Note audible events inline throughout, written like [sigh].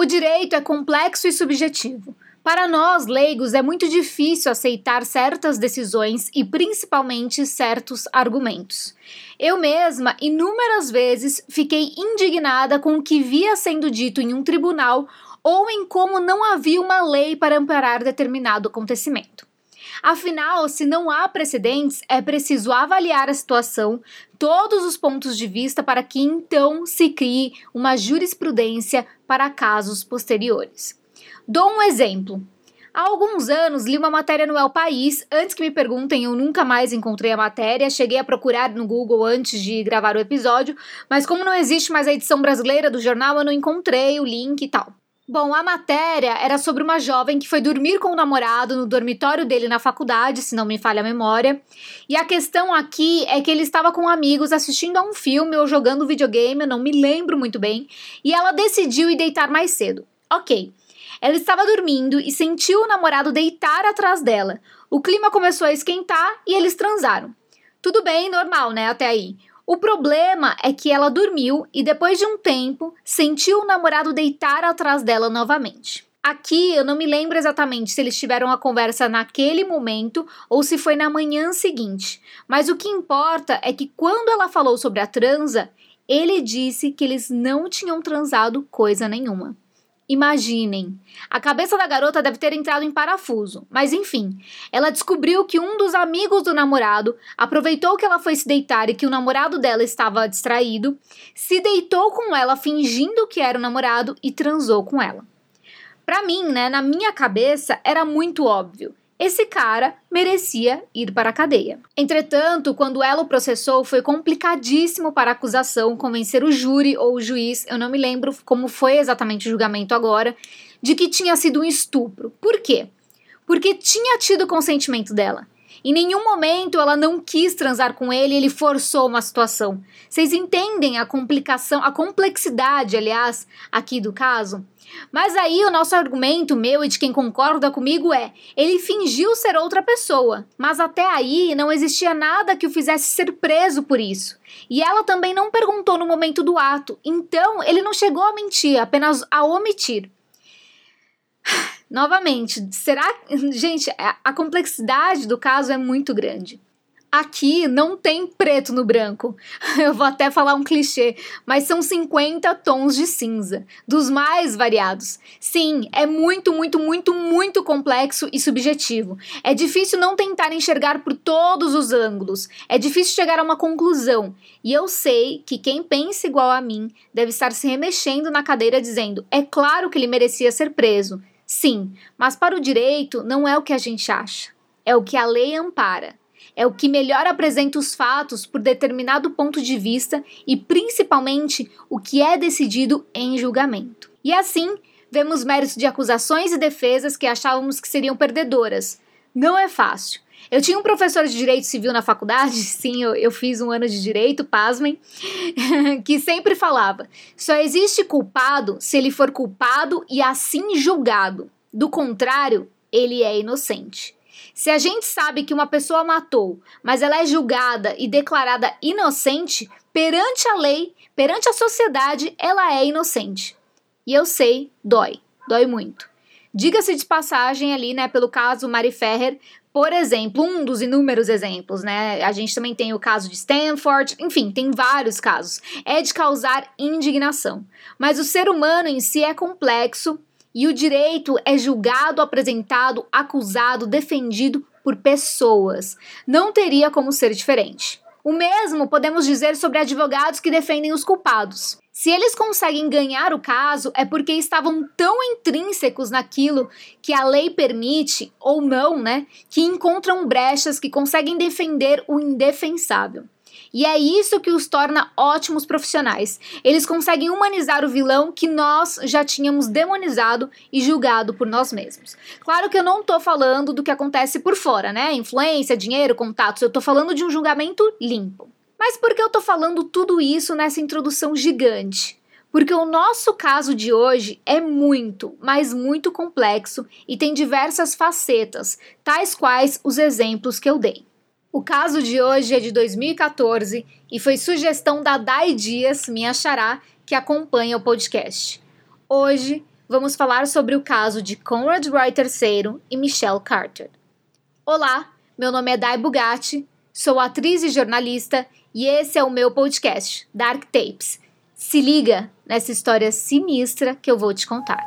O direito é complexo e subjetivo. Para nós, leigos, é muito difícil aceitar certas decisões e principalmente certos argumentos. Eu mesma, inúmeras vezes, fiquei indignada com o que via sendo dito em um tribunal ou em como não havia uma lei para amparar determinado acontecimento. Afinal, se não há precedentes, é preciso avaliar a situação, todos os pontos de vista, para que então se crie uma jurisprudência para casos posteriores. Dou um exemplo. Há alguns anos li uma matéria no El País. Antes que me perguntem, eu nunca mais encontrei a matéria. Cheguei a procurar no Google antes de gravar o episódio, mas como não existe mais a edição brasileira do jornal, eu não encontrei o link e tal. Bom, a matéria era sobre uma jovem que foi dormir com o namorado no dormitório dele na faculdade, se não me falha a memória. E a questão aqui é que ele estava com amigos assistindo a um filme ou jogando videogame, eu não me lembro muito bem, e ela decidiu ir deitar mais cedo. Ok. Ela estava dormindo e sentiu o namorado deitar atrás dela. O clima começou a esquentar e eles transaram. Tudo bem, normal, né? Até aí. O problema é que ela dormiu e depois de um tempo sentiu o namorado deitar atrás dela novamente. Aqui eu não me lembro exatamente se eles tiveram a conversa naquele momento ou se foi na manhã seguinte, mas o que importa é que quando ela falou sobre a transa, ele disse que eles não tinham transado coisa nenhuma. Imaginem. A cabeça da garota deve ter entrado em parafuso, mas enfim, ela descobriu que um dos amigos do namorado aproveitou que ela foi se deitar e que o namorado dela estava distraído, se deitou com ela fingindo que era o namorado e transou com ela. Para mim, né, na minha cabeça era muito óbvio esse cara merecia ir para a cadeia. Entretanto, quando ela o processou, foi complicadíssimo para a acusação convencer o júri ou o juiz, eu não me lembro como foi exatamente o julgamento agora, de que tinha sido um estupro. Por quê? Porque tinha tido consentimento dela. Em nenhum momento ela não quis transar com ele, ele forçou uma situação. Vocês entendem a complicação, a complexidade, aliás, aqui do caso? Mas aí o nosso argumento, meu e de quem concorda comigo, é: ele fingiu ser outra pessoa, mas até aí não existia nada que o fizesse ser preso por isso. E ela também não perguntou no momento do ato, então ele não chegou a mentir, apenas a omitir. Novamente, será. [laughs] Gente, a complexidade do caso é muito grande. Aqui não tem preto no branco. [laughs] Eu vou até falar um clichê, mas são 50 tons de cinza, dos mais variados. Sim, é muito, muito, muito, muito complexo e subjetivo. É difícil não tentar enxergar por todos os ângulos. É difícil chegar a uma conclusão. E eu sei que quem pensa igual a mim deve estar se remexendo na cadeira dizendo: é claro que ele merecia ser preso. Sim, mas para o direito não é o que a gente acha. É o que a lei ampara é o que melhor apresenta os fatos por determinado ponto de vista e principalmente o que é decidido em julgamento. E assim, vemos méritos de acusações e defesas que achávamos que seriam perdedoras. Não é fácil. Eu tinha um professor de direito civil na faculdade, [laughs] sim, eu, eu fiz um ano de direito, pasmem, [laughs] que sempre falava: só existe culpado se ele for culpado e assim julgado. Do contrário, ele é inocente. Se a gente sabe que uma pessoa matou, mas ela é julgada e declarada inocente, perante a lei, perante a sociedade, ela é inocente. E eu sei, dói, dói muito. Diga-se de passagem ali, né, pelo caso Mari Ferrer, por exemplo, um dos inúmeros exemplos, né? A gente também tem o caso de Stanford, enfim, tem vários casos. É de causar indignação. Mas o ser humano em si é complexo e o direito é julgado, apresentado, acusado, defendido por pessoas. Não teria como ser diferente. O mesmo podemos dizer sobre advogados que defendem os culpados. Se eles conseguem ganhar o caso, é porque estavam tão intrínsecos naquilo que a lei permite, ou não, né? Que encontram brechas que conseguem defender o indefensável. E é isso que os torna ótimos profissionais. Eles conseguem humanizar o vilão que nós já tínhamos demonizado e julgado por nós mesmos. Claro que eu não tô falando do que acontece por fora, né? Influência, dinheiro, contatos. Eu tô falando de um julgamento limpo. Mas por que eu tô falando tudo isso nessa introdução gigante? Porque o nosso caso de hoje é muito, mas muito complexo e tem diversas facetas, tais quais os exemplos que eu dei. O caso de hoje é de 2014 e foi sugestão da Dai Dias, minha xará, que acompanha o podcast. Hoje vamos falar sobre o caso de Conrad Roy III e Michelle Carter. Olá, meu nome é Dai Bugatti, sou atriz e jornalista e esse é o meu podcast, Dark Tapes. Se liga nessa história sinistra que eu vou te contar.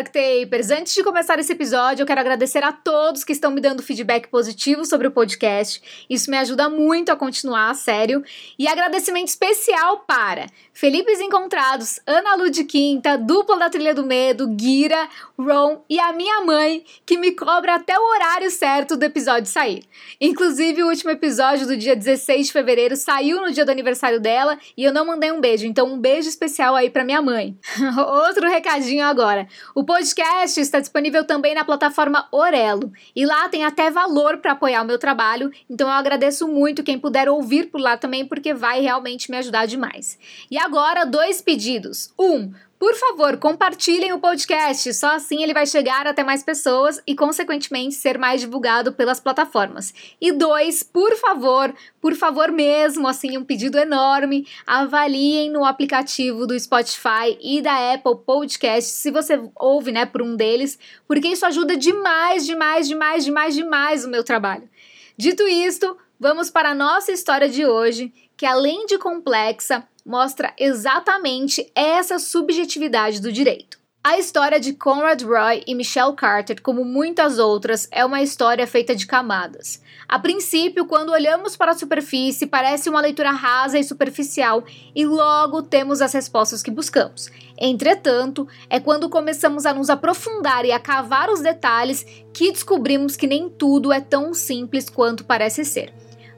Darktapers! Antes de começar esse episódio, eu quero agradecer a todos que estão me dando feedback positivo sobre o podcast. Isso me ajuda muito a continuar, sério. E agradecimento especial para Felipe Encontrados, Ana Lu de Quinta, Dupla da Trilha do Medo, Guira, Ron e a minha mãe, que me cobra até o horário certo do episódio sair. Inclusive, o último episódio do dia 16 de fevereiro saiu no dia do aniversário dela e eu não mandei um beijo, então um beijo especial aí para minha mãe. [laughs] Outro recadinho agora. O podcast está disponível também na plataforma Orelo e lá tem até valor para apoiar o meu trabalho, então eu agradeço muito quem puder ouvir por lá também, porque vai realmente me ajudar demais. E agora, dois pedidos. Um, por favor, compartilhem o podcast, só assim ele vai chegar até mais pessoas e, consequentemente, ser mais divulgado pelas plataformas. E dois, por favor, por favor mesmo, assim, um pedido enorme, avaliem no aplicativo do Spotify e da Apple Podcast, se você ouve, né, por um deles, porque isso ajuda demais, demais, demais, demais, demais o meu trabalho. Dito isto, vamos para a nossa história de hoje, que além de complexa, mostra exatamente essa subjetividade do direito. A história de Conrad Roy e Michelle Carter, como muitas outras, é uma história feita de camadas. A princípio, quando olhamos para a superfície, parece uma leitura rasa e superficial e logo temos as respostas que buscamos. Entretanto, é quando começamos a nos aprofundar e a cavar os detalhes que descobrimos que nem tudo é tão simples quanto parece ser.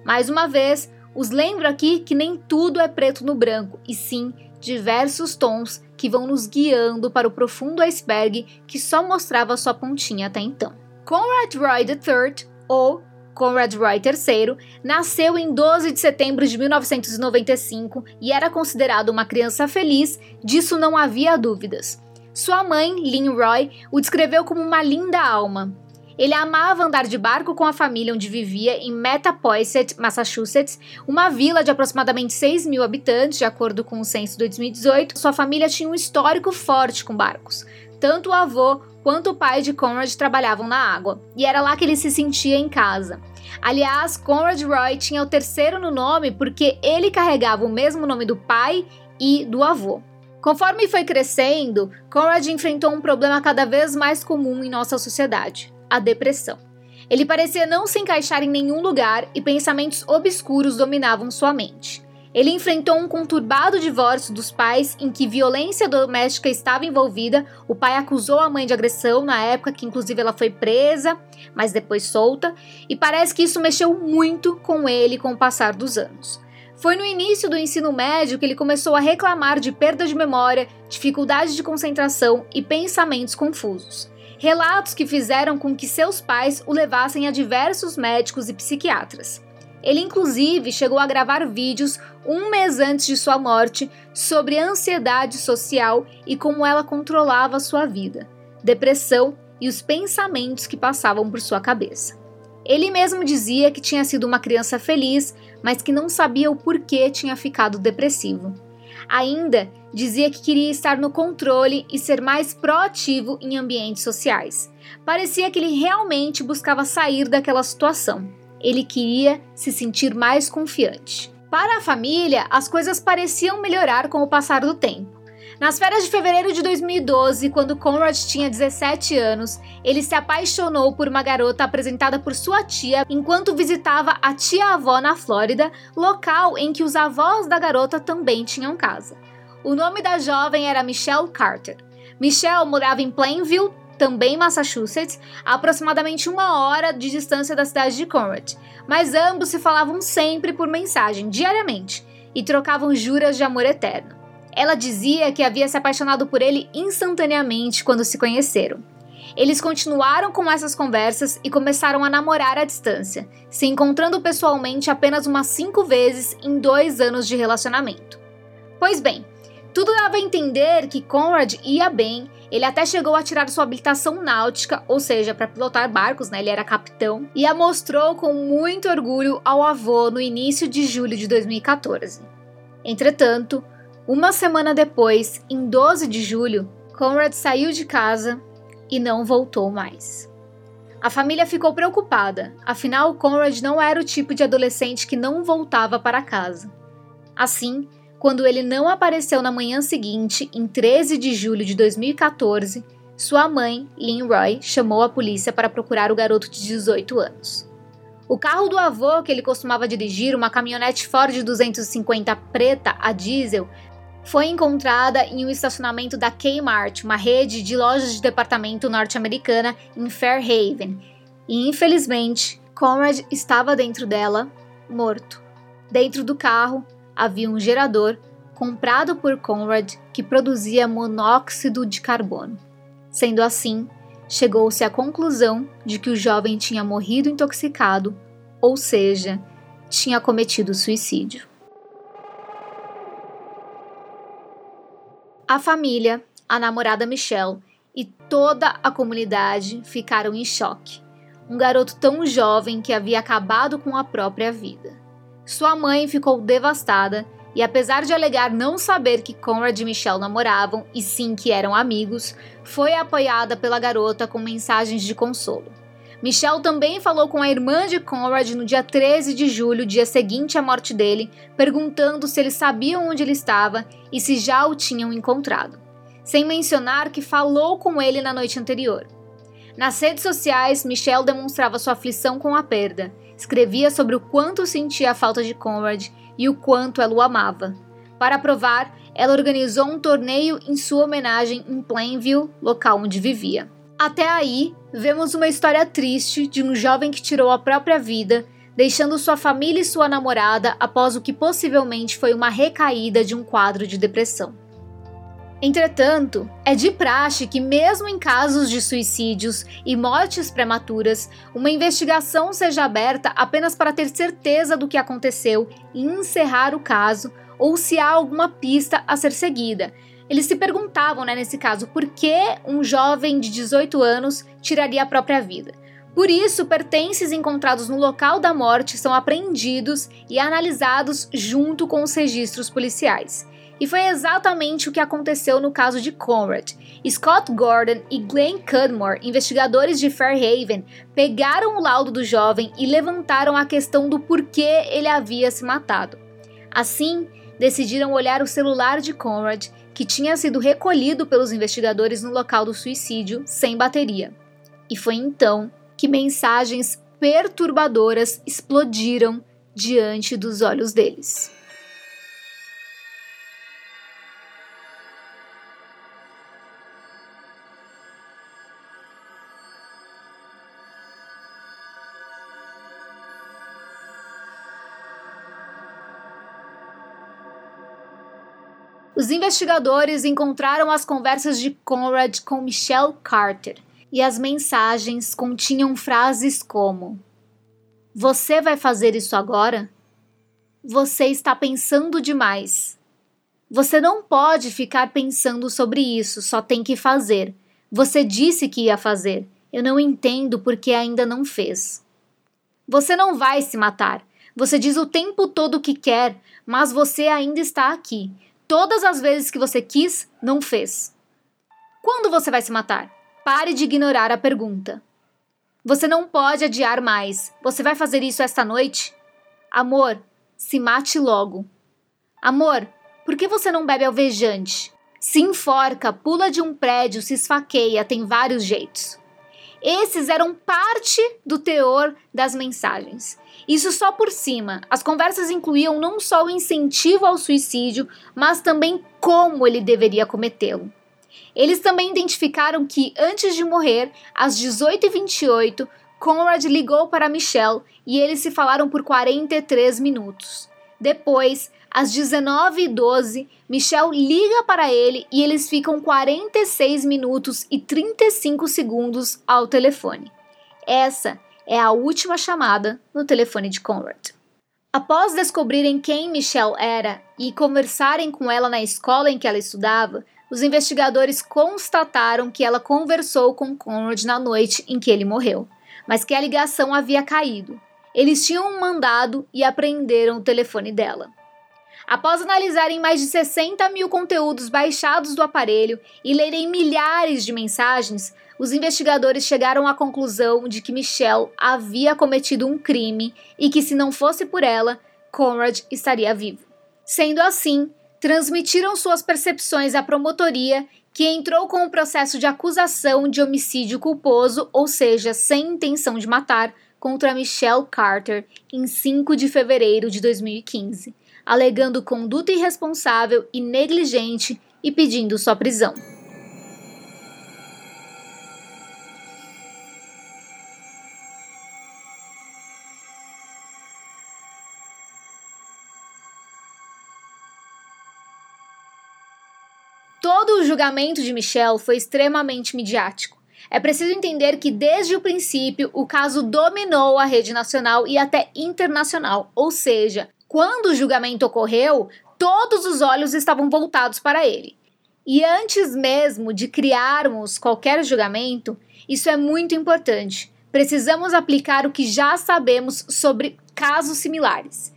Mais uma vez, os lembro aqui que nem tudo é preto no branco, e sim diversos tons que vão nos guiando para o profundo iceberg que só mostrava sua pontinha até então. Conrad Roy III, ou Conrad Roy III, nasceu em 12 de setembro de 1995 e era considerado uma criança feliz, disso não havia dúvidas. Sua mãe, Lynn Roy, o descreveu como uma linda alma, ele amava andar de barco com a família onde vivia em Mattapoisett, Massachusetts, uma vila de aproximadamente 6 mil habitantes, de acordo com o censo de 2018. Sua família tinha um histórico forte com barcos. Tanto o avô quanto o pai de Conrad trabalhavam na água, e era lá que ele se sentia em casa. Aliás, Conrad Roy tinha o terceiro no nome porque ele carregava o mesmo nome do pai e do avô. Conforme foi crescendo, Conrad enfrentou um problema cada vez mais comum em nossa sociedade: a depressão. Ele parecia não se encaixar em nenhum lugar e pensamentos obscuros dominavam sua mente. Ele enfrentou um conturbado divórcio dos pais em que violência doméstica estava envolvida. O pai acusou a mãe de agressão na época que inclusive ela foi presa, mas depois solta, e parece que isso mexeu muito com ele com o passar dos anos. Foi no início do ensino médio que ele começou a reclamar de perda de memória, dificuldade de concentração e pensamentos confusos. Relatos que fizeram com que seus pais o levassem a diversos médicos e psiquiatras. Ele, inclusive, chegou a gravar vídeos um mês antes de sua morte sobre ansiedade social e como ela controlava sua vida, depressão e os pensamentos que passavam por sua cabeça. Ele mesmo dizia que tinha sido uma criança feliz, mas que não sabia o porquê tinha ficado depressivo. Ainda dizia que queria estar no controle e ser mais proativo em ambientes sociais. Parecia que ele realmente buscava sair daquela situação. Ele queria se sentir mais confiante. Para a família, as coisas pareciam melhorar com o passar do tempo. Nas férias de fevereiro de 2012, quando Conrad tinha 17 anos, ele se apaixonou por uma garota apresentada por sua tia enquanto visitava a tia-avó na Flórida, local em que os avós da garota também tinham casa. O nome da jovem era Michelle Carter. Michelle morava em Plainville, também Massachusetts, a aproximadamente uma hora de distância da cidade de Conrad, mas ambos se falavam sempre por mensagem, diariamente, e trocavam juras de amor eterno. Ela dizia que havia se apaixonado por ele instantaneamente quando se conheceram. Eles continuaram com essas conversas e começaram a namorar à distância, se encontrando pessoalmente apenas umas cinco vezes em dois anos de relacionamento. Pois bem, tudo dava a entender que Conrad ia bem, ele até chegou a tirar sua habilitação náutica, ou seja, para pilotar barcos, né? Ele era capitão, e a mostrou com muito orgulho ao avô no início de julho de 2014. Entretanto, uma semana depois, em 12 de julho, Conrad saiu de casa e não voltou mais. A família ficou preocupada, afinal, Conrad não era o tipo de adolescente que não voltava para casa. Assim, quando ele não apareceu na manhã seguinte, em 13 de julho de 2014, sua mãe, Lynn Roy, chamou a polícia para procurar o garoto de 18 anos. O carro do avô que ele costumava dirigir, uma caminhonete Ford 250 preta a diesel, foi encontrada em um estacionamento da Kmart, uma rede de lojas de departamento norte-americana em Fairhaven, e infelizmente, Conrad estava dentro dela, morto. Dentro do carro, havia um gerador comprado por Conrad que produzia monóxido de carbono. Sendo assim, chegou-se à conclusão de que o jovem tinha morrido intoxicado, ou seja, tinha cometido suicídio. A família, a namorada Michelle e toda a comunidade ficaram em choque. Um garoto tão jovem que havia acabado com a própria vida. Sua mãe ficou devastada e, apesar de alegar não saber que Conrad e Michelle namoravam e sim que eram amigos, foi apoiada pela garota com mensagens de consolo. Michelle também falou com a irmã de Conrad no dia 13 de julho, dia seguinte à morte dele, perguntando se eles sabiam onde ele estava e se já o tinham encontrado, sem mencionar que falou com ele na noite anterior. Nas redes sociais, Michelle demonstrava sua aflição com a perda Escrevia sobre o quanto sentia a falta de Conrad e o quanto ela o amava. Para provar, ela organizou um torneio em sua homenagem em Plainville, local onde vivia. Até aí, vemos uma história triste de um jovem que tirou a própria vida, deixando sua família e sua namorada após o que possivelmente foi uma recaída de um quadro de depressão. Entretanto, é de praxe que, mesmo em casos de suicídios e mortes prematuras, uma investigação seja aberta apenas para ter certeza do que aconteceu e encerrar o caso, ou se há alguma pista a ser seguida. Eles se perguntavam, né, nesse caso, por que um jovem de 18 anos tiraria a própria vida. Por isso, pertences encontrados no local da morte são apreendidos e analisados junto com os registros policiais. E foi exatamente o que aconteceu no caso de Conrad. Scott Gordon e Glenn Cudmore, investigadores de Fairhaven, pegaram o laudo do jovem e levantaram a questão do porquê ele havia se matado. Assim, decidiram olhar o celular de Conrad, que tinha sido recolhido pelos investigadores no local do suicídio, sem bateria. E foi então que mensagens perturbadoras explodiram diante dos olhos deles. Os investigadores encontraram as conversas de Conrad com Michelle Carter e as mensagens continham frases como: Você vai fazer isso agora? Você está pensando demais. Você não pode ficar pensando sobre isso, só tem que fazer. Você disse que ia fazer. Eu não entendo porque ainda não fez. Você não vai se matar. Você diz o tempo todo que quer, mas você ainda está aqui. Todas as vezes que você quis, não fez. Quando você vai se matar? Pare de ignorar a pergunta. Você não pode adiar mais. Você vai fazer isso esta noite? Amor, se mate logo. Amor, por que você não bebe alvejante? Se enforca, pula de um prédio, se esfaqueia, tem vários jeitos. Esses eram parte do teor das mensagens. Isso só por cima. As conversas incluíam não só o incentivo ao suicídio, mas também como ele deveria cometê-lo. Eles também identificaram que, antes de morrer, às 18h28, Conrad ligou para Michelle e eles se falaram por 43 minutos. Depois, Às 19h12, Michelle liga para ele e eles ficam 46 minutos e 35 segundos ao telefone. Essa é a última chamada no telefone de Conrad. Após descobrirem quem Michelle era e conversarem com ela na escola em que ela estudava, os investigadores constataram que ela conversou com Conrad na noite em que ele morreu, mas que a ligação havia caído. Eles tinham um mandado e apreenderam o telefone dela. Após analisarem mais de 60 mil conteúdos baixados do aparelho e lerem milhares de mensagens, os investigadores chegaram à conclusão de que Michelle havia cometido um crime e que, se não fosse por ela, Conrad estaria vivo. Sendo assim, transmitiram suas percepções à promotoria, que entrou com o processo de acusação de homicídio culposo, ou seja, sem intenção de matar, contra Michelle Carter em 5 de fevereiro de 2015 alegando conduta irresponsável e negligente e pedindo sua prisão. Julgamento de Michelle foi extremamente midiático. É preciso entender que, desde o princípio, o caso dominou a rede nacional e até internacional, ou seja, quando o julgamento ocorreu, todos os olhos estavam voltados para ele. E antes mesmo de criarmos qualquer julgamento, isso é muito importante. Precisamos aplicar o que já sabemos sobre casos similares.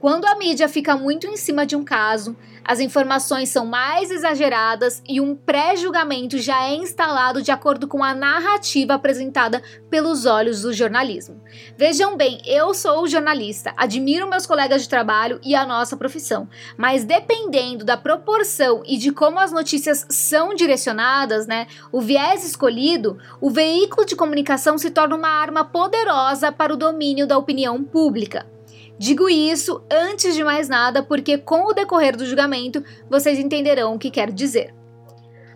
Quando a mídia fica muito em cima de um caso, as informações são mais exageradas e um pré-julgamento já é instalado de acordo com a narrativa apresentada pelos olhos do jornalismo. Vejam bem, eu sou jornalista, admiro meus colegas de trabalho e a nossa profissão, mas dependendo da proporção e de como as notícias são direcionadas, né, o viés escolhido, o veículo de comunicação se torna uma arma poderosa para o domínio da opinião pública. Digo isso antes de mais nada porque, com o decorrer do julgamento, vocês entenderão o que quero dizer.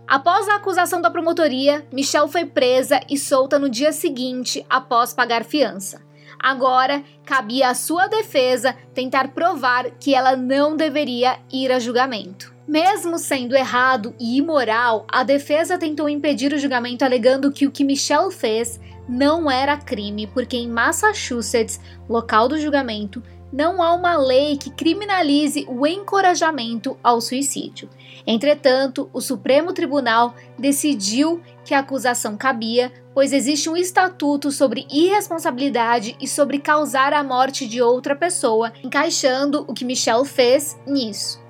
Após a acusação da promotoria, Michelle foi presa e solta no dia seguinte, após pagar fiança. Agora, cabia à sua defesa tentar provar que ela não deveria ir a julgamento. Mesmo sendo errado e imoral, a defesa tentou impedir o julgamento alegando que o que Michelle fez não era crime, porque em Massachusetts, local do julgamento, não há uma lei que criminalize o encorajamento ao suicídio. Entretanto, o Supremo Tribunal decidiu que a acusação cabia, pois existe um estatuto sobre irresponsabilidade e sobre causar a morte de outra pessoa, encaixando o que Michelle fez nisso.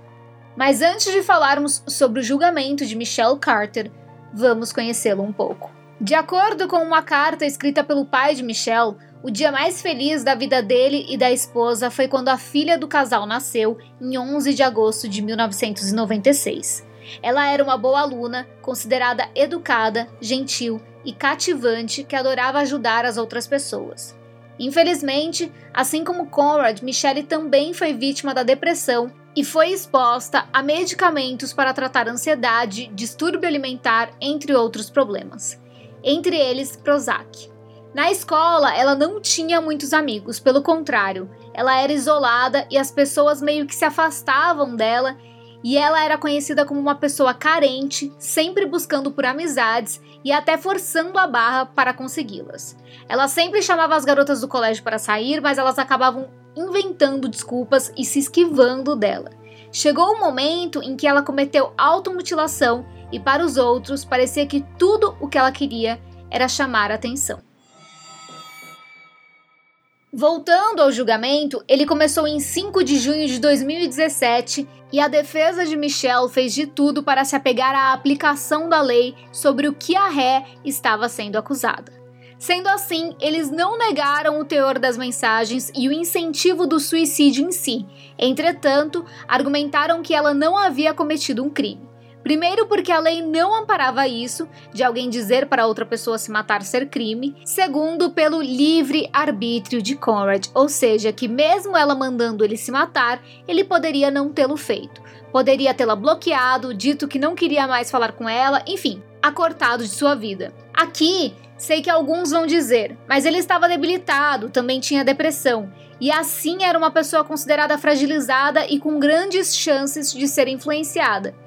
Mas antes de falarmos sobre o julgamento de Michelle Carter, vamos conhecê-lo um pouco. De acordo com uma carta escrita pelo pai de Michelle, o dia mais feliz da vida dele e da esposa foi quando a filha do casal nasceu, em 11 de agosto de 1996. Ela era uma boa aluna, considerada educada, gentil e cativante que adorava ajudar as outras pessoas. Infelizmente, assim como Conrad, Michelle também foi vítima da depressão e foi exposta a medicamentos para tratar ansiedade, distúrbio alimentar, entre outros problemas. Entre eles, Prozac. Na escola, ela não tinha muitos amigos, pelo contrário, ela era isolada e as pessoas meio que se afastavam dela, e ela era conhecida como uma pessoa carente, sempre buscando por amizades e até forçando a barra para consegui-las. Ela sempre chamava as garotas do colégio para sair, mas elas acabavam inventando desculpas e se esquivando dela. Chegou o um momento em que ela cometeu automutilação e para os outros parecia que tudo o que ela queria era chamar atenção. Voltando ao julgamento, ele começou em 5 de junho de 2017 e a defesa de Michelle fez de tudo para se apegar à aplicação da lei sobre o que a ré estava sendo acusada. Sendo assim, eles não negaram o teor das mensagens e o incentivo do suicídio em si. Entretanto, argumentaram que ela não havia cometido um crime. Primeiro, porque a lei não amparava isso, de alguém dizer para outra pessoa se matar ser crime. Segundo, pelo livre arbítrio de Conrad, ou seja, que mesmo ela mandando ele se matar, ele poderia não tê-lo feito. Poderia tê-la bloqueado, dito que não queria mais falar com ela, enfim, acortado de sua vida. Aqui, sei que alguns vão dizer, mas ele estava debilitado, também tinha depressão, e assim era uma pessoa considerada fragilizada e com grandes chances de ser influenciada.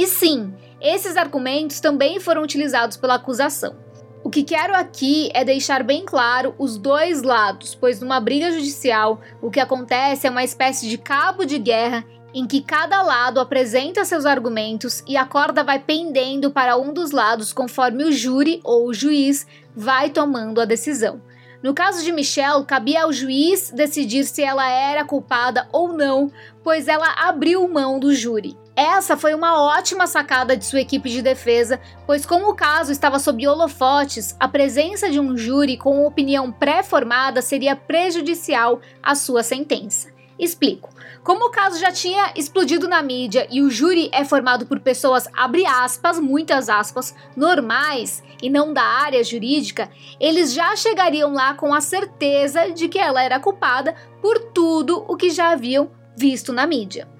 E sim, esses argumentos também foram utilizados pela acusação. O que quero aqui é deixar bem claro os dois lados, pois numa briga judicial o que acontece é uma espécie de cabo de guerra em que cada lado apresenta seus argumentos e a corda vai pendendo para um dos lados conforme o júri ou o juiz vai tomando a decisão. No caso de Michelle, cabia ao juiz decidir se ela era culpada ou não, pois ela abriu mão do júri. Essa foi uma ótima sacada de sua equipe de defesa, pois, como o caso estava sob holofotes, a presença de um júri com opinião pré-formada seria prejudicial à sua sentença. Explico. Como o caso já tinha explodido na mídia e o júri é formado por pessoas, abre aspas, muitas aspas, normais e não da área jurídica, eles já chegariam lá com a certeza de que ela era culpada por tudo o que já haviam visto na mídia.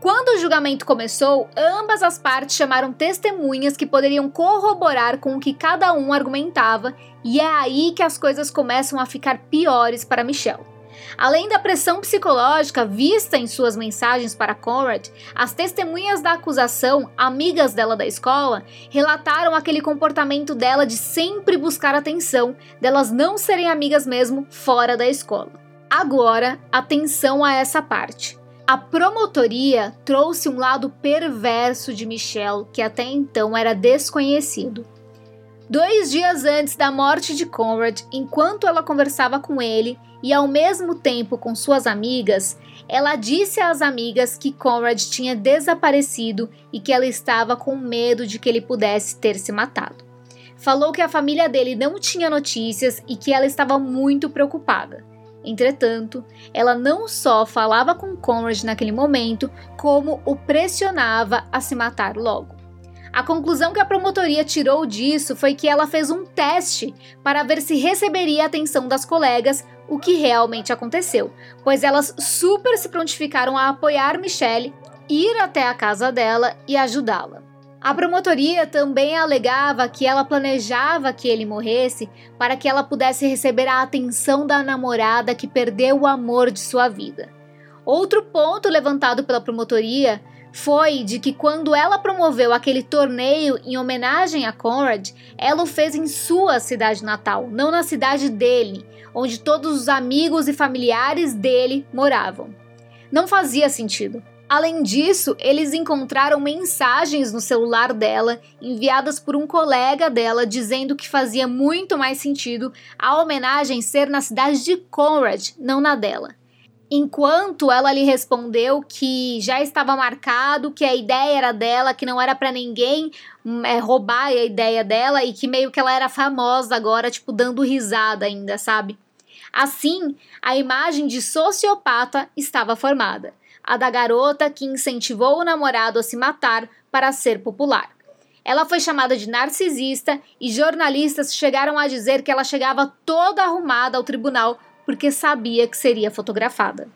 Quando o julgamento começou, ambas as partes chamaram testemunhas que poderiam corroborar com o que cada um argumentava, e é aí que as coisas começam a ficar piores para Michelle. Além da pressão psicológica vista em suas mensagens para Conrad, as testemunhas da acusação, amigas dela da escola, relataram aquele comportamento dela de sempre buscar atenção, delas não serem amigas mesmo fora da escola. Agora, atenção a essa parte. A promotoria trouxe um lado perverso de Michelle que até então era desconhecido. Dois dias antes da morte de Conrad, enquanto ela conversava com ele e ao mesmo tempo com suas amigas, ela disse às amigas que Conrad tinha desaparecido e que ela estava com medo de que ele pudesse ter se matado. Falou que a família dele não tinha notícias e que ela estava muito preocupada. Entretanto, ela não só falava com Conrad naquele momento, como o pressionava a se matar logo. A conclusão que a promotoria tirou disso foi que ela fez um teste para ver se receberia a atenção das colegas, o que realmente aconteceu, pois elas super se prontificaram a apoiar Michelle, ir até a casa dela e ajudá-la. A promotoria também alegava que ela planejava que ele morresse para que ela pudesse receber a atenção da namorada que perdeu o amor de sua vida. Outro ponto levantado pela promotoria foi de que quando ela promoveu aquele torneio em homenagem a Conrad, ela o fez em sua cidade natal, não na cidade dele, onde todos os amigos e familiares dele moravam. Não fazia sentido. Além disso, eles encontraram mensagens no celular dela enviadas por um colega dela dizendo que fazia muito mais sentido a homenagem ser na cidade de Conrad, não na dela. Enquanto ela lhe respondeu que já estava marcado, que a ideia era dela, que não era para ninguém é, roubar a ideia dela e que meio que ela era famosa agora, tipo, dando risada ainda, sabe? Assim, a imagem de sociopata estava formada a da garota que incentivou o namorado a se matar para ser popular. Ela foi chamada de narcisista e jornalistas chegaram a dizer que ela chegava toda arrumada ao tribunal porque sabia que seria fotografada.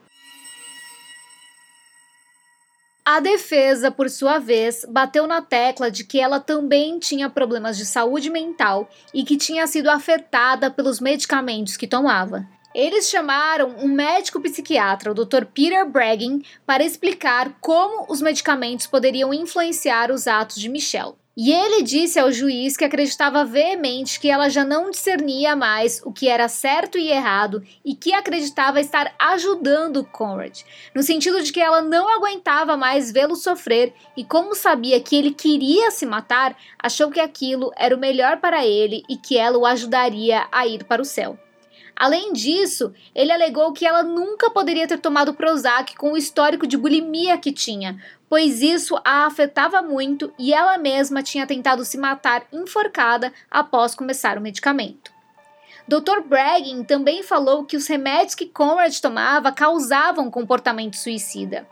A defesa, por sua vez, bateu na tecla de que ela também tinha problemas de saúde mental e que tinha sido afetada pelos medicamentos que tomava. Eles chamaram um médico psiquiatra, o Dr. Peter Bragging, para explicar como os medicamentos poderiam influenciar os atos de Michelle. E ele disse ao juiz que acreditava veemente que ela já não discernia mais o que era certo e errado e que acreditava estar ajudando Conrad, no sentido de que ela não aguentava mais vê-lo sofrer e, como sabia que ele queria se matar, achou que aquilo era o melhor para ele e que ela o ajudaria a ir para o céu. Além disso, ele alegou que ela nunca poderia ter tomado Prozac com o histórico de bulimia que tinha, pois isso a afetava muito e ela mesma tinha tentado se matar enforcada após começar o medicamento. Dr. Bragging também falou que os remédios que Conrad tomava causavam comportamento suicida.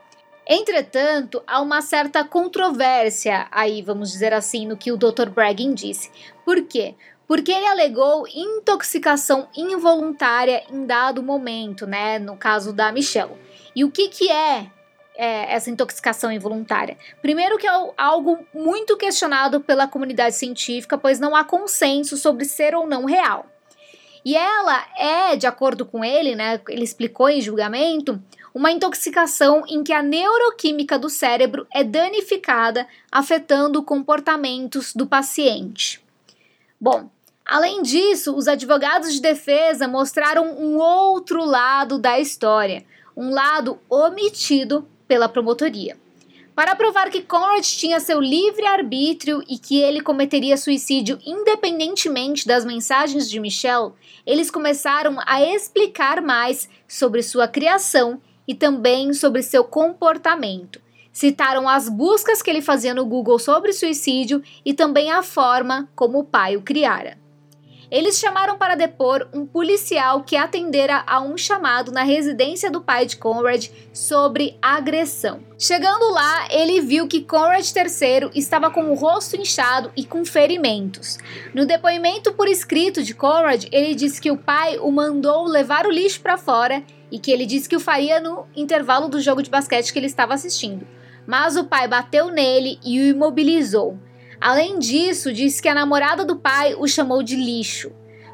Entretanto, há uma certa controvérsia aí, vamos dizer assim, no que o Dr. Bragging disse. Por quê? Porque ele alegou intoxicação involuntária em dado momento, né, no caso da Michelle. E o que que é é, essa intoxicação involuntária? Primeiro, que é algo muito questionado pela comunidade científica, pois não há consenso sobre ser ou não real. E ela é, de acordo com ele, né, ele explicou em julgamento, uma intoxicação em que a neuroquímica do cérebro é danificada, afetando comportamentos do paciente. Bom, além disso, os advogados de defesa mostraram um outro lado da história, um lado omitido pela promotoria. Para provar que Conrad tinha seu livre-arbítrio e que ele cometeria suicídio independentemente das mensagens de Michelle, eles começaram a explicar mais sobre sua criação e também sobre seu comportamento. Citaram as buscas que ele fazia no Google sobre suicídio e também a forma como o pai o criara. Eles chamaram para depor um policial que atendera a um chamado na residência do pai de Conrad sobre agressão. Chegando lá, ele viu que Conrad III estava com o rosto inchado e com ferimentos. No depoimento por escrito de Conrad, ele disse que o pai o mandou levar o lixo para fora e que ele disse que o faria no intervalo do jogo de basquete que ele estava assistindo. Mas o pai bateu nele e o imobilizou. Além disso, disse que a namorada do pai o chamou de lixo.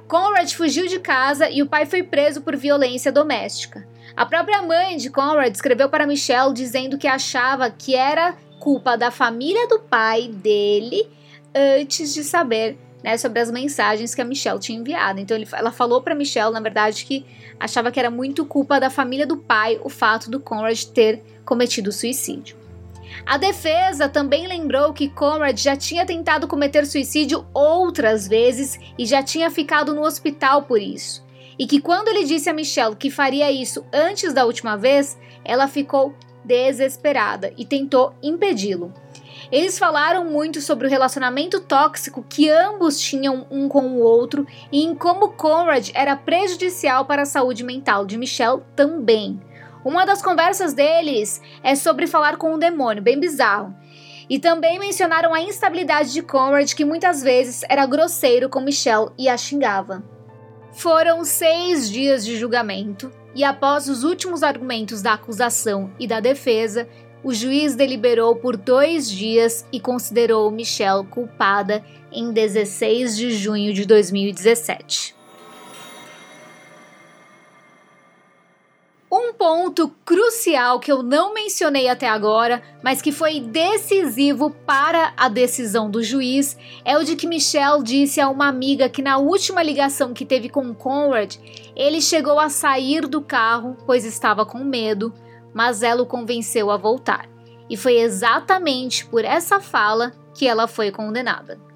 Conrad fugiu de casa e o pai foi preso por violência doméstica. A própria mãe de Conrad escreveu para Michelle dizendo que achava que era culpa da família do pai dele antes de saber né, sobre as mensagens que a Michelle tinha enviado. Então ele, ela falou para Michelle, na verdade, que achava que era muito culpa da família do pai o fato do Conrad ter cometido suicídio. A defesa também lembrou que Conrad já tinha tentado cometer suicídio outras vezes e já tinha ficado no hospital por isso. E que quando ele disse a Michelle que faria isso antes da última vez, ela ficou desesperada e tentou impedi-lo. Eles falaram muito sobre o relacionamento tóxico que ambos tinham um com o outro e em como Conrad era prejudicial para a saúde mental de Michelle também. Uma das conversas deles é sobre falar com o demônio, bem bizarro. E também mencionaram a instabilidade de Conrad, que muitas vezes era grosseiro com Michelle e a xingava. Foram seis dias de julgamento, e após os últimos argumentos da acusação e da defesa, o juiz deliberou por dois dias e considerou Michelle culpada em 16 de junho de 2017. Um ponto crucial que eu não mencionei até agora, mas que foi decisivo para a decisão do juiz, é o de que Michelle disse a uma amiga que na última ligação que teve com Conrad, ele chegou a sair do carro, pois estava com medo, mas ela o convenceu a voltar. E foi exatamente por essa fala que ela foi condenada.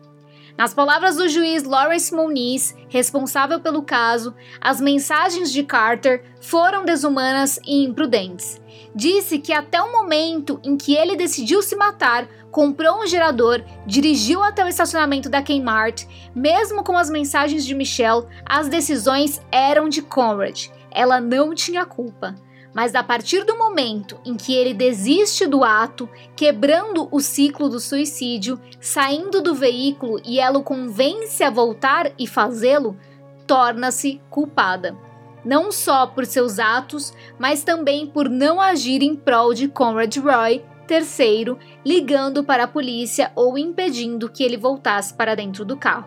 Nas palavras do juiz Lawrence Moniz, responsável pelo caso, as mensagens de Carter foram desumanas e imprudentes. Disse que até o momento em que ele decidiu se matar, comprou um gerador, dirigiu até o estacionamento da Kmart, mesmo com as mensagens de Michelle, as decisões eram de Conrad. Ela não tinha culpa mas a partir do momento em que ele desiste do ato, quebrando o ciclo do suicídio, saindo do veículo e ela o convence a voltar e fazê-lo, torna-se culpada. Não só por seus atos, mas também por não agir em prol de Conrad Roy, terceiro, ligando para a polícia ou impedindo que ele voltasse para dentro do carro,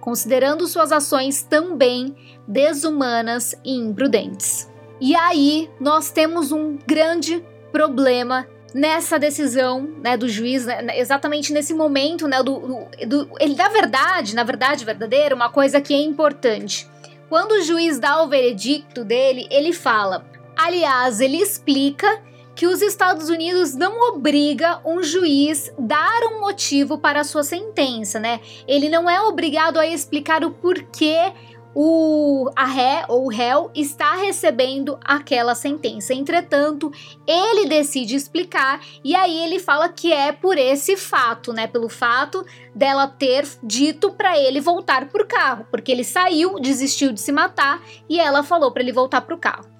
considerando suas ações também desumanas e imprudentes. E aí nós temos um grande problema nessa decisão né, do juiz, né, exatamente nesse momento, né, do, do, ele da verdade, na verdade verdadeira, uma coisa que é importante. Quando o juiz dá o veredicto dele, ele fala, aliás, ele explica que os Estados Unidos não obriga um juiz dar um motivo para a sua sentença, né? Ele não é obrigado a explicar o porquê o, a ré ou réu está recebendo aquela sentença. Entretanto, ele decide explicar e aí ele fala que é por esse fato, né? Pelo fato dela ter dito para ele voltar pro carro, porque ele saiu, desistiu de se matar e ela falou para ele voltar pro carro.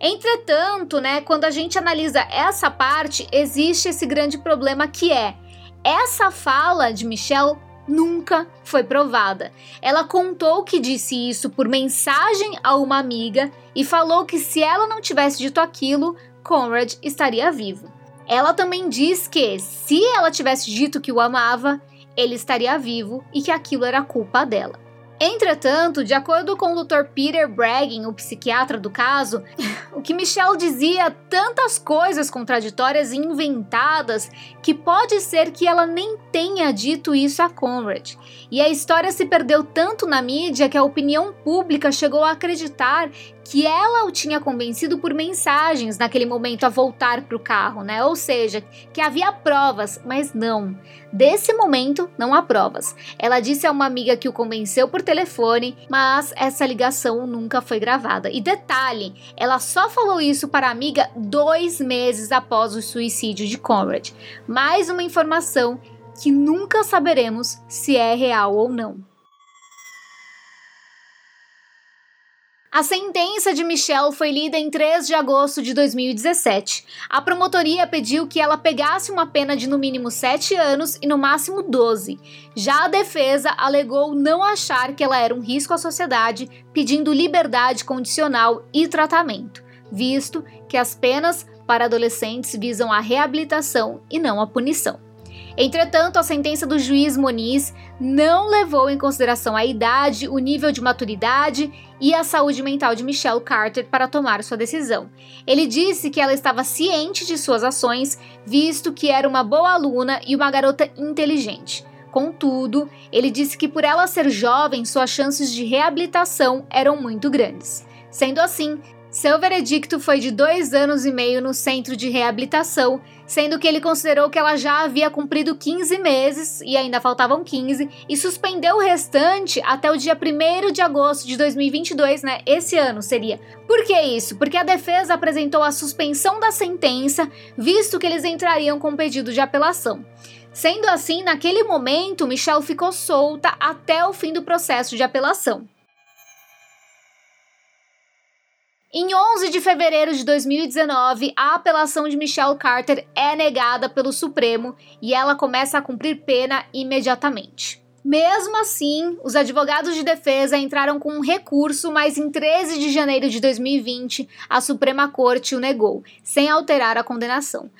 Entretanto, né, quando a gente analisa essa parte, existe esse grande problema que é essa fala de Michelle nunca foi provada. Ela contou que disse isso por mensagem a uma amiga e falou que se ela não tivesse dito aquilo, Conrad estaria vivo. Ela também diz que, se ela tivesse dito que o amava, ele estaria vivo e que aquilo era culpa dela. Entretanto, de acordo com o Dr. Peter Bragging, o psiquiatra do caso, [laughs] o que Michelle dizia tantas coisas contraditórias e inventadas que pode ser que ela nem tenha dito isso a Conrad. E a história se perdeu tanto na mídia que a opinião pública chegou a acreditar que ela o tinha convencido por mensagens naquele momento a voltar para o carro, né? Ou seja, que havia provas, mas não. Desse momento, não há provas. Ela disse a uma amiga que o convenceu por telefone, mas essa ligação nunca foi gravada. E detalhe, ela só falou isso para a amiga dois meses após o suicídio de Conrad. Mais uma informação que nunca saberemos se é real ou não. A sentença de Michelle foi lida em 3 de agosto de 2017. A promotoria pediu que ela pegasse uma pena de no mínimo 7 anos e no máximo 12. Já a defesa alegou não achar que ela era um risco à sociedade, pedindo liberdade condicional e tratamento, visto que as penas para adolescentes visam a reabilitação e não a punição. Entretanto, a sentença do juiz Moniz não levou em consideração a idade, o nível de maturidade e a saúde mental de Michelle Carter para tomar sua decisão. Ele disse que ela estava ciente de suas ações, visto que era uma boa aluna e uma garota inteligente. Contudo, ele disse que por ela ser jovem, suas chances de reabilitação eram muito grandes. Sendo assim, seu veredicto foi de dois anos e meio no centro de reabilitação, sendo que ele considerou que ela já havia cumprido 15 meses e ainda faltavam 15, e suspendeu o restante até o dia 1 de agosto de 2022, né? Esse ano seria. Por que isso? Porque a defesa apresentou a suspensão da sentença, visto que eles entrariam com pedido de apelação. Sendo assim, naquele momento, Michelle ficou solta até o fim do processo de apelação. Em 11 de fevereiro de 2019, a apelação de Michelle Carter é negada pelo Supremo e ela começa a cumprir pena imediatamente. Mesmo assim, os advogados de defesa entraram com um recurso, mas em 13 de janeiro de 2020, a Suprema Corte o negou, sem alterar a condenação.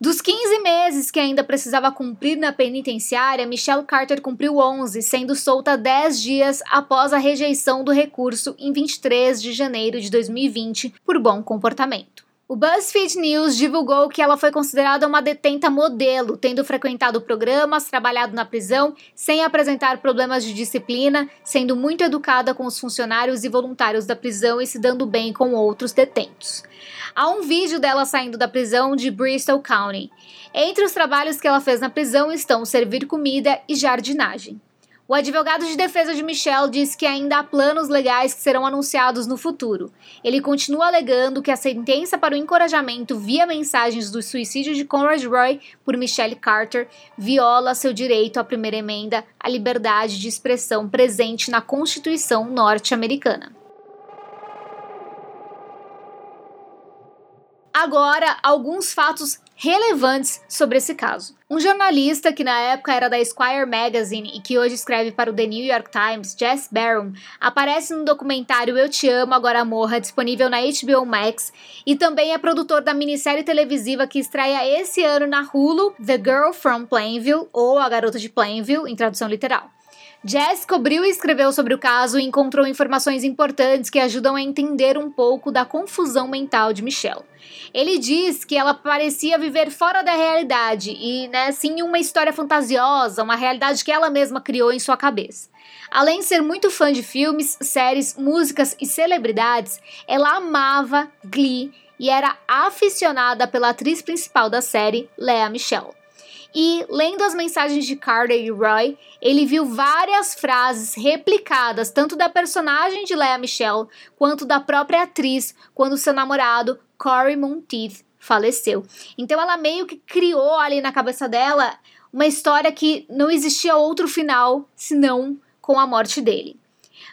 Dos 15 meses que ainda precisava cumprir na penitenciária, Michelle Carter cumpriu 11, sendo solta 10 dias após a rejeição do recurso em 23 de janeiro de 2020 por bom comportamento. O BuzzFeed News divulgou que ela foi considerada uma detenta modelo, tendo frequentado programas, trabalhado na prisão, sem apresentar problemas de disciplina, sendo muito educada com os funcionários e voluntários da prisão e se dando bem com outros detentos. Há um vídeo dela saindo da prisão de Bristol County. Entre os trabalhos que ela fez na prisão estão servir comida e jardinagem. O advogado de defesa de Michelle diz que ainda há planos legais que serão anunciados no futuro. Ele continua alegando que a sentença para o encorajamento via mensagens do suicídio de Conrad Roy por Michelle Carter viola seu direito à primeira emenda à liberdade de expressão presente na Constituição norte-americana. Agora, alguns fatos relevantes sobre esse caso. Um jornalista que na época era da Esquire Magazine e que hoje escreve para o The New York Times, Jess Barron, aparece no documentário Eu Te Amo, Agora Morra, disponível na HBO Max, e também é produtor da minissérie televisiva que estreia esse ano na Hulu, The Girl from Plainville, ou A Garota de Plainville, em tradução literal. Jess cobriu e escreveu sobre o caso e encontrou informações importantes que ajudam a entender um pouco da confusão mental de Michelle. Ele diz que ela parecia viver fora da realidade e, né, sim, uma história fantasiosa, uma realidade que ela mesma criou em sua cabeça. Além de ser muito fã de filmes, séries, músicas e celebridades, ela amava Glee e era aficionada pela atriz principal da série, Lea Michelle. E, lendo as mensagens de Carter e Roy, ele viu várias frases replicadas, tanto da personagem de Lea Michelle quanto da própria atriz, quando seu namorado, Corey Monteith, faleceu. Então ela meio que criou ali na cabeça dela uma história que não existia outro final senão com a morte dele.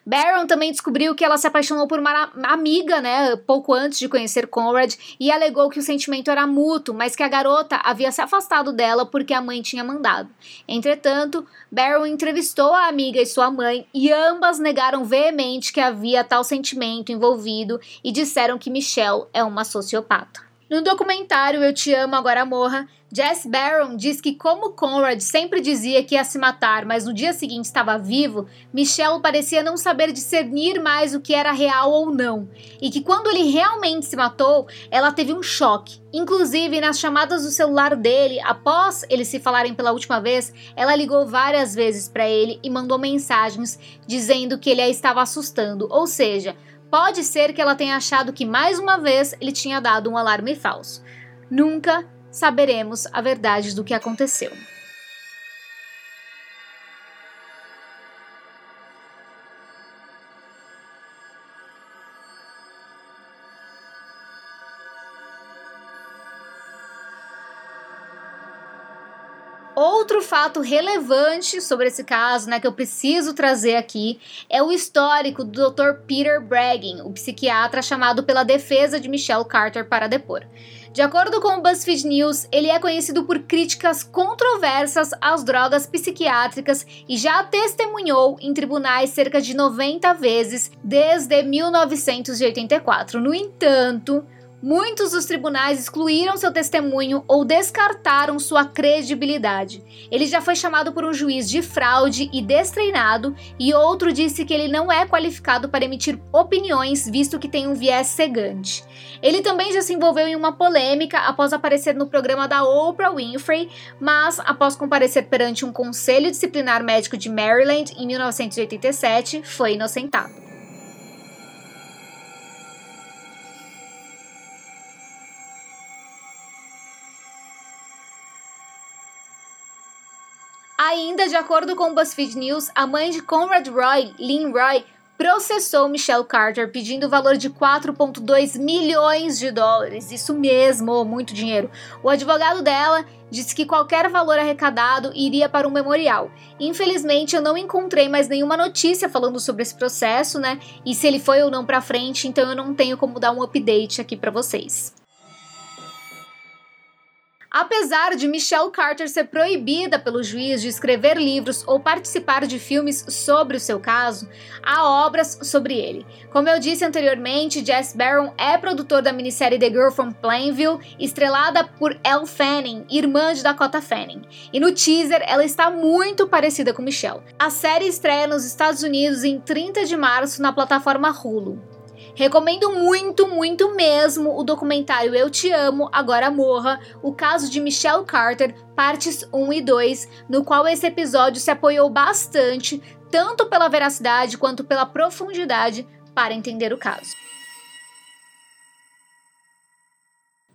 Baron também descobriu que ela se apaixonou por uma amiga, né, pouco antes de conhecer Conrad, e alegou que o sentimento era mútuo, mas que a garota havia se afastado dela porque a mãe tinha mandado. Entretanto, Baron entrevistou a amiga e sua mãe e ambas negaram veemente que havia tal sentimento envolvido e disseram que Michelle é uma sociopata. No documentário Eu Te Amo Agora Morra, Jess Barron diz que, como Conrad sempre dizia que ia se matar, mas no dia seguinte estava vivo, Michelle parecia não saber discernir mais o que era real ou não, e que quando ele realmente se matou, ela teve um choque. Inclusive, nas chamadas do celular dele, após eles se falarem pela última vez, ela ligou várias vezes para ele e mandou mensagens dizendo que ele a estava assustando, ou seja, pode ser que ela tenha achado que mais uma vez ele tinha dado um alarme falso. Nunca saberemos a verdade do que aconteceu. Fato relevante sobre esse caso, né, que eu preciso trazer aqui, é o histórico do Dr. Peter Bragging, o psiquiatra chamado pela defesa de Michelle Carter para depor. De acordo com o BuzzFeed News, ele é conhecido por críticas controversas às drogas psiquiátricas e já testemunhou em tribunais cerca de 90 vezes desde 1984. No entanto, Muitos dos tribunais excluíram seu testemunho ou descartaram sua credibilidade. Ele já foi chamado por um juiz de fraude e destreinado, e outro disse que ele não é qualificado para emitir opiniões, visto que tem um viés cegante. Ele também já se envolveu em uma polêmica após aparecer no programa da Oprah Winfrey, mas após comparecer perante um conselho disciplinar médico de Maryland em 1987, foi inocentado. Ainda de acordo com o BuzzFeed News, a mãe de Conrad Roy, Lynn Roy, processou Michelle Carter pedindo o valor de 4,2 milhões de dólares. Isso mesmo, muito dinheiro. O advogado dela disse que qualquer valor arrecadado iria para um memorial. Infelizmente, eu não encontrei mais nenhuma notícia falando sobre esse processo, né? E se ele foi ou não para frente, então eu não tenho como dar um update aqui para vocês. Apesar de Michelle Carter ser proibida pelo juiz de escrever livros ou participar de filmes sobre o seu caso, há obras sobre ele. Como eu disse anteriormente, Jess Barron é produtor da minissérie The Girl from Plainville, estrelada por Elle Fanning, irmã de Dakota Fanning. E no teaser, ela está muito parecida com Michelle. A série estreia nos Estados Unidos em 30 de março na plataforma Hulu. Recomendo muito, muito mesmo o documentário Eu Te Amo, Agora Morra, o caso de Michelle Carter, partes 1 e 2, no qual esse episódio se apoiou bastante, tanto pela veracidade quanto pela profundidade, para entender o caso.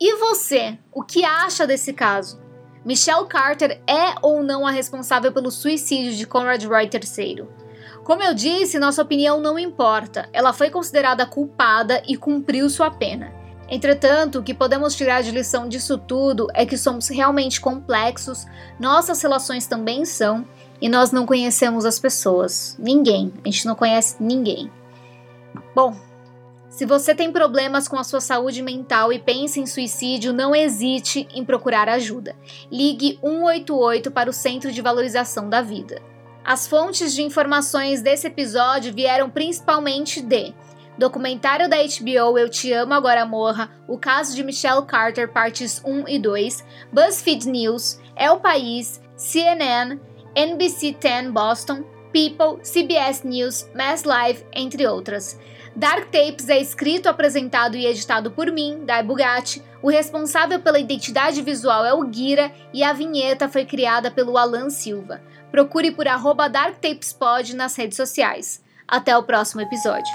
E você, o que acha desse caso? Michelle Carter é ou não a responsável pelo suicídio de Conrad Roy III? Como eu disse, nossa opinião não importa. Ela foi considerada culpada e cumpriu sua pena. Entretanto, o que podemos tirar de lição disso tudo é que somos realmente complexos, nossas relações também são, e nós não conhecemos as pessoas. Ninguém. A gente não conhece ninguém. Bom, se você tem problemas com a sua saúde mental e pensa em suicídio, não hesite em procurar ajuda. Ligue 188 para o Centro de Valorização da Vida. As fontes de informações desse episódio vieram principalmente de documentário da HBO Eu Te Amo Agora Morra, o caso de Michelle Carter, partes 1 e 2, BuzzFeed News, El País, CNN, NBC 10 Boston, People, CBS News, Mass Live, entre outras. Dark Tapes é escrito, apresentado e editado por mim, Dai Bugatti. O responsável pela identidade visual é o Guira e a vinheta foi criada pelo Alan Silva. Procure por arroba DarkTapesPod nas redes sociais. Até o próximo episódio.